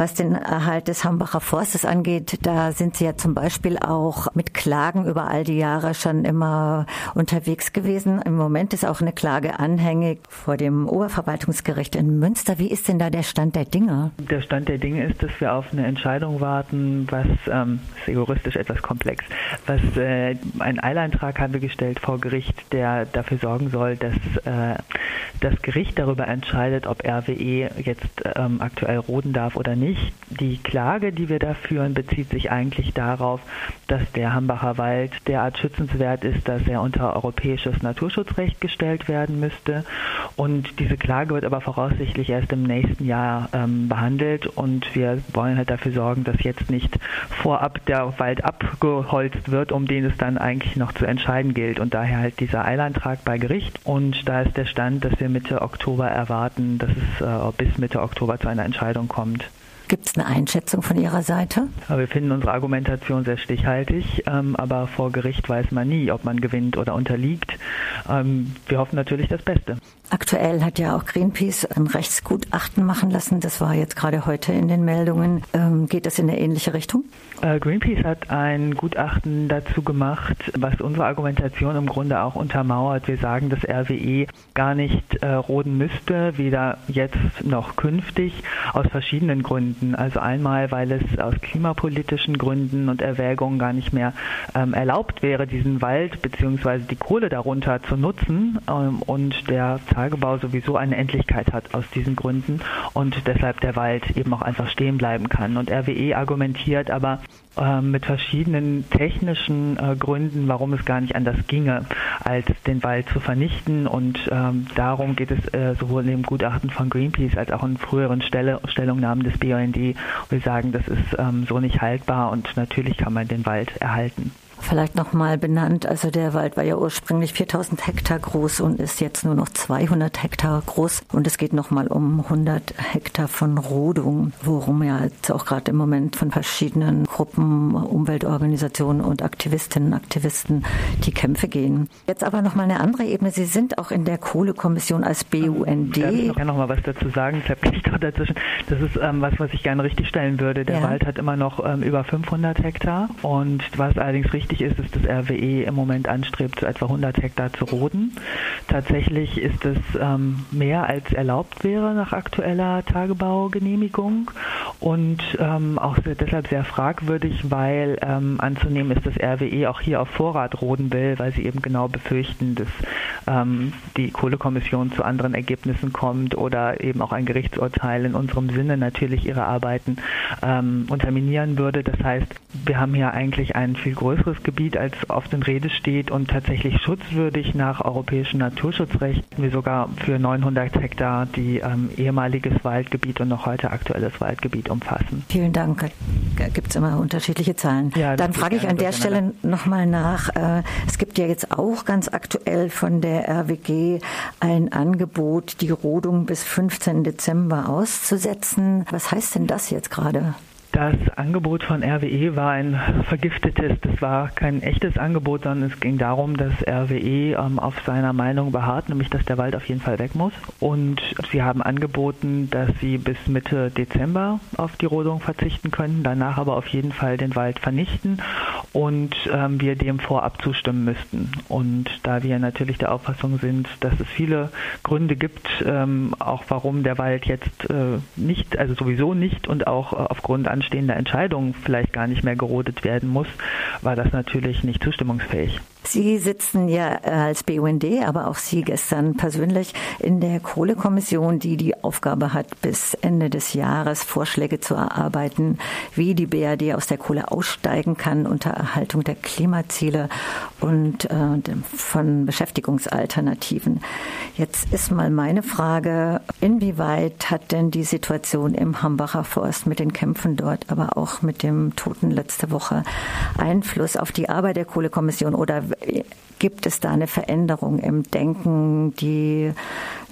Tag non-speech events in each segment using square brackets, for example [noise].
Was den Erhalt des Hambacher Forstes angeht, da sind Sie ja zum Beispiel auch mit Klagen über all die Jahre schon immer unterwegs gewesen. Im Moment ist auch eine Klage anhängig vor dem Oberverwaltungsgericht in Münster. Wie ist denn da der Stand der Dinge? Der Stand der Dinge ist, dass wir auf eine Entscheidung warten, was ähm, ist juristisch etwas komplex. Was äh, ein Eileintrag haben wir gestellt vor Gericht, der dafür sorgen soll, dass äh, das Gericht darüber entscheidet, ob RWE jetzt ähm, aktuell roden darf oder nicht nicht. Die Klage, die wir da führen, bezieht sich eigentlich darauf, dass der Hambacher Wald derart schützenswert ist, dass er unter europäisches Naturschutzrecht gestellt werden müsste. Und diese Klage wird aber voraussichtlich erst im nächsten Jahr ähm, behandelt. Und wir wollen halt dafür sorgen, dass jetzt nicht vorab der Wald abgeholzt wird, um den es dann eigentlich noch zu entscheiden gilt. Und daher halt dieser Eilantrag bei Gericht. Und da ist der Stand, dass wir Mitte Oktober erwarten, dass es äh, bis Mitte Oktober zu einer Entscheidung kommt. Gibt es eine Einschätzung von Ihrer Seite? Wir finden unsere Argumentation sehr stichhaltig, ähm, aber vor Gericht weiß man nie, ob man gewinnt oder unterliegt. Ähm, wir hoffen natürlich das Beste. Aktuell hat ja auch Greenpeace ein Rechtsgutachten machen lassen. Das war jetzt gerade heute in den Meldungen. Ähm, geht das in eine ähnliche Richtung? Äh, Greenpeace hat ein Gutachten dazu gemacht, was unsere Argumentation im Grunde auch untermauert. Wir sagen, dass RWE gar nicht äh, roden müsste, weder jetzt noch künftig, aus verschiedenen Gründen. Also einmal, weil es aus klimapolitischen Gründen und Erwägungen gar nicht mehr ähm, erlaubt wäre, diesen Wald bzw. die Kohle darunter zu nutzen ähm, und der Tagebau sowieso eine Endlichkeit hat aus diesen Gründen und deshalb der Wald eben auch einfach stehen bleiben kann. Und RWE argumentiert aber äh, mit verschiedenen technischen äh, Gründen, warum es gar nicht anders ginge, als den Wald zu vernichten. Und ähm, darum geht es äh, sowohl im Gutachten von Greenpeace als auch in früheren Stellungnahmen des BUND. Wir sagen, das ist ähm, so nicht haltbar und natürlich kann man den Wald erhalten. Vielleicht nochmal benannt, also der Wald war ja ursprünglich 4000 Hektar groß und ist jetzt nur noch 200 Hektar groß und es geht nochmal um 100 Hektar von Rodung, worum ja jetzt auch gerade im Moment von verschiedenen Gruppen, Umweltorganisationen und Aktivistinnen und Aktivisten die Kämpfe gehen. Jetzt aber nochmal eine andere Ebene. Sie sind auch in der Kohlekommission als BUND. Darf ich noch mal was dazu sagen? [laughs] Dazwischen. Das ist ähm, was, was ich gerne richtig stellen würde. Der ja. Wald hat immer noch ähm, über 500 Hektar und was allerdings richtig wichtig ist, ist, dass RWE im Moment anstrebt, etwa 100 Hektar zu roden. Tatsächlich ist es ähm, mehr als erlaubt wäre nach aktueller Tagebaugenehmigung und ähm, auch deshalb sehr fragwürdig, weil ähm, anzunehmen ist, dass RWE auch hier auf Vorrat roden will, weil sie eben genau befürchten, dass ähm, die Kohlekommission zu anderen Ergebnissen kommt oder eben auch ein Gerichtsurteil in unserem Sinne natürlich ihre Arbeiten ähm, unterminieren würde. Das heißt, wir haben hier eigentlich ein viel größeres Gebiet als oft in Rede steht und tatsächlich schutzwürdig nach europäischem Naturschutzrecht. Wir sogar für 900 Hektar die ähm, ehemaliges Waldgebiet und noch heute aktuelles Waldgebiet umfassen. Vielen Dank. Gibt es immer unterschiedliche Zahlen. Ja, Dann frage ich an der Stelle nochmal nach. Äh, es gibt ja jetzt auch ganz aktuell von der RWG ein Angebot, die Rodung bis 15. Dezember auszusetzen. Was heißt denn das jetzt gerade? Das Angebot von RWE war ein vergiftetes. Das war kein echtes Angebot, sondern es ging darum, dass RWE ähm, auf seiner Meinung beharrt, nämlich dass der Wald auf jeden Fall weg muss. Und sie haben angeboten, dass sie bis Mitte Dezember auf die Rodung verzichten können, danach aber auf jeden Fall den Wald vernichten und ähm, wir dem vorab zustimmen müssten. Und da wir natürlich der Auffassung sind, dass es viele Gründe gibt, ähm, auch warum der Wald jetzt äh, nicht, also sowieso nicht und auch äh, aufgrund anstehender Entscheidungen vielleicht gar nicht mehr gerodet werden muss, war das natürlich nicht zustimmungsfähig. Sie sitzen ja äh, als BUND, aber auch Sie gestern persönlich in der Kohlekommission, die die Aufgabe hat, bis Ende des Jahres Vorschläge zu erarbeiten, wie die BRD aus der Kohle aussteigen kann unter Erhaltung der Klimaziele und äh, von Beschäftigungsalternativen. Jetzt ist mal meine Frage, inwieweit hat denn die Situation im Hambacher Forst mit den Kämpfen dort, aber auch mit dem Toten letzte Woche Einfluss auf die Arbeit der Kohlekommission oder gibt es da eine Veränderung im Denken, die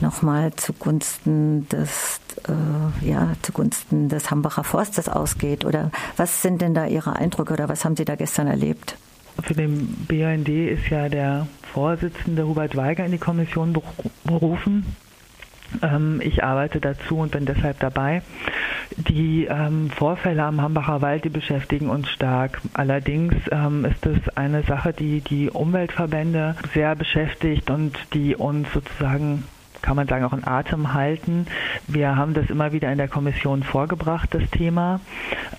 nochmal zugunsten des äh, ja zugunsten des Hambacher Forstes ausgeht? Oder was sind denn da Ihre Eindrücke oder was haben Sie da gestern erlebt? Für den BUND ist ja der Vorsitzende Hubert Weiger in die Kommission berufen. Ähm, ich arbeite dazu und bin deshalb dabei. Die ähm, Vorfälle am Hambacher Wald, die beschäftigen uns stark. Allerdings ähm, ist es eine Sache, die die Umweltverbände sehr beschäftigt und die uns sozusagen kann man sagen, auch in Atem halten. Wir haben das immer wieder in der Kommission vorgebracht, das Thema.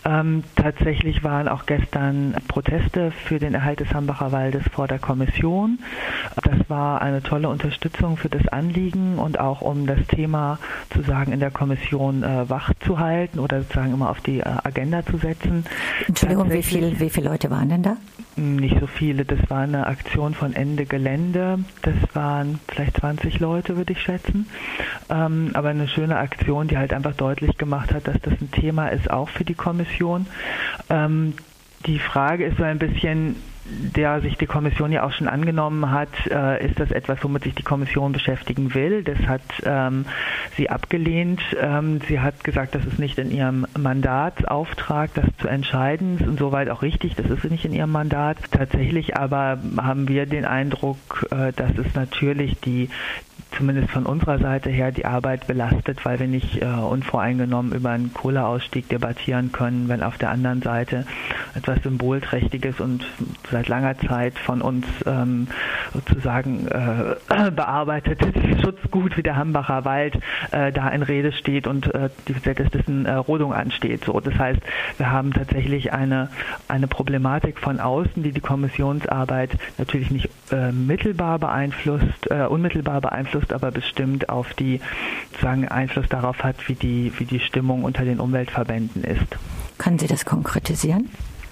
Ähm, tatsächlich waren auch gestern Proteste für den Erhalt des Hambacher Waldes vor der Kommission. Das war eine tolle Unterstützung für das Anliegen und auch um das Thema zu sagen in der Kommission äh, wach zu halten oder sozusagen immer auf die äh, Agenda zu setzen. Entschuldigung, wie, viel, wie viele Leute waren denn da? Nicht so viele. Das war eine Aktion von Ende Gelände. Das waren vielleicht 20 Leute, würde ich schätzen. Ähm, aber eine schöne Aktion, die halt einfach deutlich gemacht hat, dass das ein Thema ist, auch für die Kommission. Ähm, die Frage ist so ein bisschen, der sich die Kommission ja auch schon angenommen hat, äh, ist das etwas, womit sich die Kommission beschäftigen will. Das hat ähm, sie abgelehnt. Ähm, sie hat gesagt, das ist nicht in ihrem Mandatsauftrag, das zu entscheiden. Das ist insoweit auch richtig, das ist nicht in ihrem Mandat. Tatsächlich aber haben wir den Eindruck, äh, dass es natürlich die zumindest von unserer Seite her die Arbeit belastet, weil wir nicht äh, unvoreingenommen über einen Kohleausstieg debattieren können, wenn auf der anderen Seite etwas Symbolträchtiges und seit langer Zeit von uns ähm, sozusagen äh, [clears throat] bearbeitetes [laughs] Schutzgut wie der Hambacher Wald äh, da in Rede steht und äh, die, dessen äh, Rodung ansteht. So, das heißt, wir haben tatsächlich eine, eine Problematik von außen, die die Kommissionsarbeit natürlich nicht äh, mittelbar beeinflusst, unmittelbar beeinflusst, aber bestimmt auf die sagen Einfluss darauf hat, wie die, wie die Stimmung unter den Umweltverbänden ist. Können Sie das konkretisieren?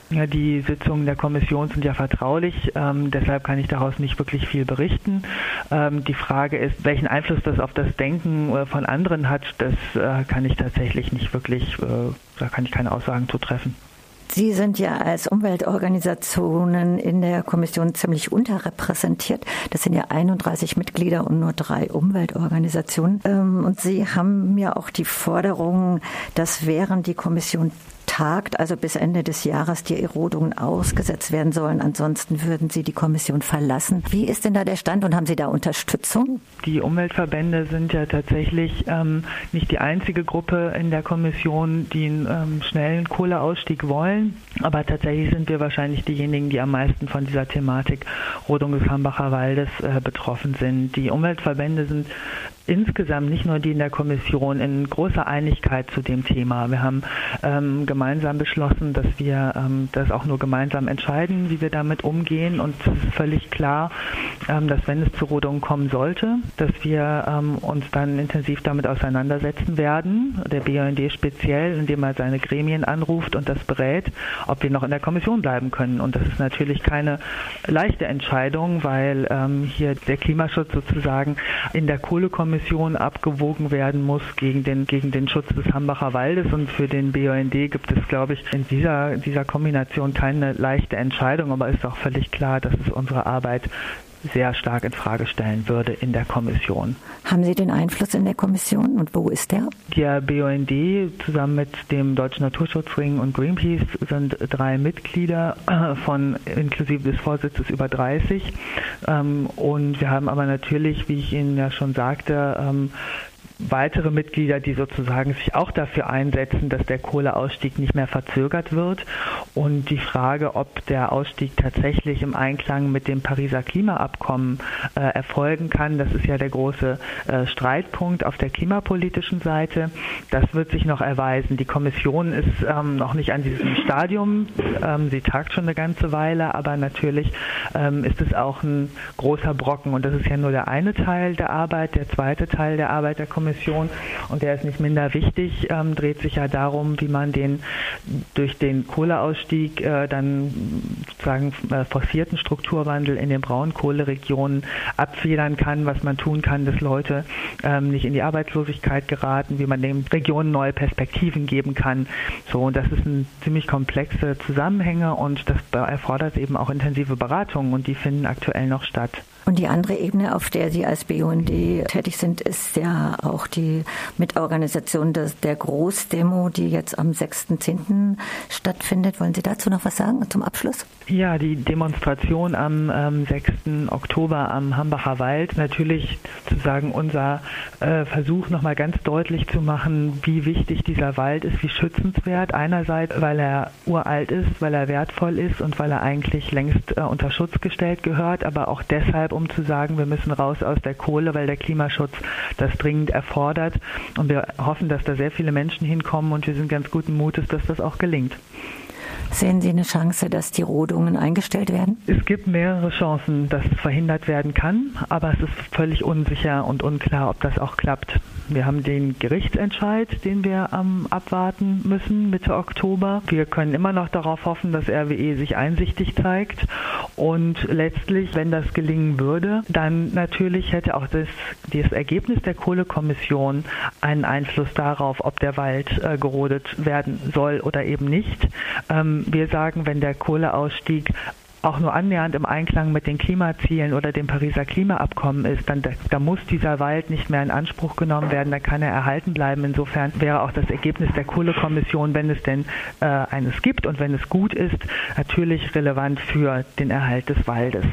Ja, die Sitzungen der Kommission sind ja vertraulich, ähm, deshalb kann ich daraus nicht wirklich viel berichten. Ähm, die Frage ist, welchen Einfluss das auf das Denken äh, von anderen hat, das äh, kann ich tatsächlich nicht wirklich, äh, da kann ich keine Aussagen zu treffen. Sie sind ja als Umweltorganisationen in der Kommission ziemlich unterrepräsentiert. Das sind ja 31 Mitglieder und nur drei Umweltorganisationen. Ähm, und Sie haben mir auch die Forderung, dass während die Kommission tagt, also bis Ende des Jahres die Erodungen ausgesetzt werden sollen. Ansonsten würden Sie die Kommission verlassen. Wie ist denn da der Stand und haben Sie da Unterstützung? Die Umweltverbände sind ja tatsächlich ähm, nicht die einzige Gruppe in der Kommission, die einen ähm, schnellen Kohleausstieg wollen. Aber tatsächlich sind wir wahrscheinlich diejenigen, die am meisten von dieser Thematik Rodung des Hambacher Waldes äh, betroffen sind. Die Umweltverbände sind insgesamt nicht nur die in der Kommission in großer Einigkeit zu dem Thema. Wir haben ähm, gemeinsam beschlossen, dass wir ähm, das auch nur gemeinsam entscheiden, wie wir damit umgehen. Und es ist völlig klar, ähm, dass wenn es zu Rodungen kommen sollte, dass wir ähm, uns dann intensiv damit auseinandersetzen werden. Der BUND speziell, indem er seine Gremien anruft und das berät, ob wir noch in der Kommission bleiben können. Und das ist natürlich keine leichte Entscheidung, weil ähm, hier der Klimaschutz sozusagen in der Kohlekommission Kommission abgewogen werden muss gegen den, gegen den Schutz des Hambacher Waldes. Und für den BUND gibt es, glaube ich, in dieser, dieser Kombination keine leichte Entscheidung, aber ist auch völlig klar, dass es unsere Arbeit sehr stark in Frage stellen würde in der Kommission. Haben Sie den Einfluss in der Kommission und wo ist der? Der BUND zusammen mit dem Deutschen Naturschutzring und Greenpeace sind drei Mitglieder von inklusive des Vorsitzes über 30. Ähm, und wir haben aber natürlich, wie ich Ihnen ja schon sagte, ähm, weitere Mitglieder, die sozusagen sich auch dafür einsetzen, dass der Kohleausstieg nicht mehr verzögert wird. Und die Frage, ob der Ausstieg tatsächlich im Einklang mit dem Pariser Klimaabkommen äh, erfolgen kann, das ist ja der große äh, Streitpunkt auf der klimapolitischen Seite. Das wird sich noch erweisen. Die Kommission ist ähm, noch nicht an diesem Stadium. Ähm, sie tagt schon eine ganze Weile, aber natürlich ähm, ist es auch ein großer Brocken. Und das ist ja nur der eine Teil der Arbeit. Der zweite Teil der Arbeit der Kommission Kommission und der ist nicht minder wichtig, ähm, dreht sich ja darum, wie man den durch den Kohleausstieg äh, dann sozusagen äh, forcierten Strukturwandel in den Braunkohleregionen abfedern kann, was man tun kann, dass Leute ähm, nicht in die Arbeitslosigkeit geraten, wie man den Regionen neue Perspektiven geben kann. So, und das ist ein ziemlich komplexe Zusammenhänge und das erfordert eben auch intensive Beratungen und die finden aktuell noch statt. Und die andere Ebene, auf der Sie als BUND tätig sind, ist ja auch die Mitorganisation des, der Großdemo, die jetzt am 6.10. stattfindet. Wollen Sie dazu noch was sagen zum Abschluss? Ja, die Demonstration am ähm, 6. Oktober am Hambacher Wald. Natürlich sozusagen unser äh, Versuch, nochmal ganz deutlich zu machen, wie wichtig dieser Wald ist, wie schützenswert. Einerseits, weil er uralt ist, weil er wertvoll ist und weil er eigentlich längst äh, unter Schutz gestellt gehört, aber auch deshalb, um zu sagen, wir müssen raus aus der Kohle, weil der Klimaschutz das dringend erfordert. Und wir hoffen, dass da sehr viele Menschen hinkommen und wir sind ganz guten Mutes, dass das auch gelingt. Sehen Sie eine Chance, dass die Rodungen eingestellt werden? Es gibt mehrere Chancen, dass verhindert werden kann, aber es ist völlig unsicher und unklar, ob das auch klappt. Wir haben den Gerichtsentscheid, den wir ähm, abwarten müssen Mitte Oktober. Wir können immer noch darauf hoffen, dass RWE sich einsichtig zeigt. Und letztlich, wenn das gelingen würde, dann natürlich hätte auch das, das Ergebnis der Kohlekommission einen Einfluss darauf, ob der Wald äh, gerodet werden soll oder eben nicht. Ähm, wir sagen, wenn der Kohleausstieg auch nur annähernd im Einklang mit den Klimazielen oder dem Pariser Klimaabkommen ist, dann da muss dieser Wald nicht mehr in Anspruch genommen werden, dann kann er erhalten bleiben. Insofern wäre auch das Ergebnis der Kohlekommission, wenn es denn äh, eines gibt und wenn es gut ist, natürlich relevant für den Erhalt des Waldes.